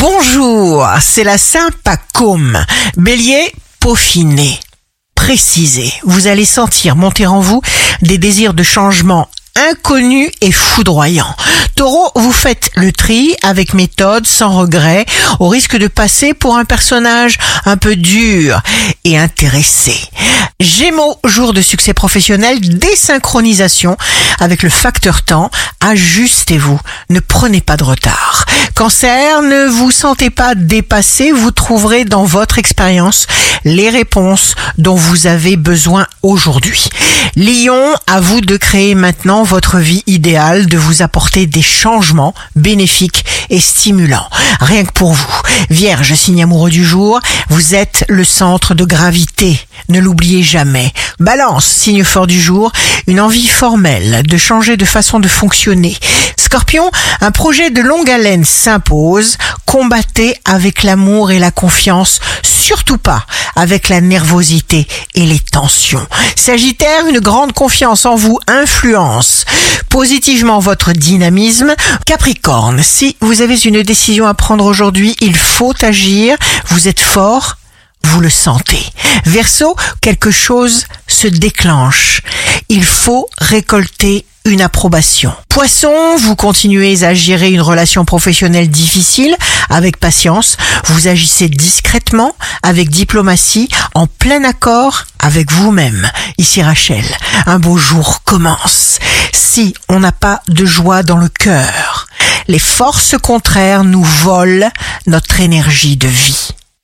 Bonjour, c'est la Saint-Pacôme. Bélier, peaufiné. Précisez, vous allez sentir monter en vous des désirs de changement inconnu et foudroyant. Taureau, vous faites le tri avec méthode, sans regret, au risque de passer pour un personnage un peu dur et intéressé. Gémeaux, jour de succès professionnel, désynchronisation avec le facteur temps, ajustez-vous, ne prenez pas de retard. Cancer, ne vous sentez pas dépassé, vous trouverez dans votre expérience les réponses dont vous avez besoin aujourd'hui. Lion, à vous de créer maintenant votre vie idéale, de vous apporter des changements bénéfiques et stimulants. Rien que pour vous. Vierge, signe amoureux du jour, vous êtes le centre de gravité. Ne l'oubliez jamais. Balance, signe fort du jour, une envie formelle de changer de façon de fonctionner. Scorpion, un projet de longue haleine s'impose. Combattez avec l'amour et la confiance, surtout pas avec la nervosité et les tensions. Sagittaire, une grande confiance en vous influence positivement votre dynamisme. Capricorne, si vous avez une décision à prendre aujourd'hui, il faut agir. Vous êtes fort, vous le sentez. Verseau, quelque chose se déclenche. Il faut récolter une approbation. Poisson, vous continuez à gérer une relation professionnelle difficile avec patience. Vous agissez discrètement, avec diplomatie, en plein accord avec vous-même. Ici Rachel, un beau jour commence. Si on n'a pas de joie dans le cœur, les forces contraires nous volent notre énergie de vie.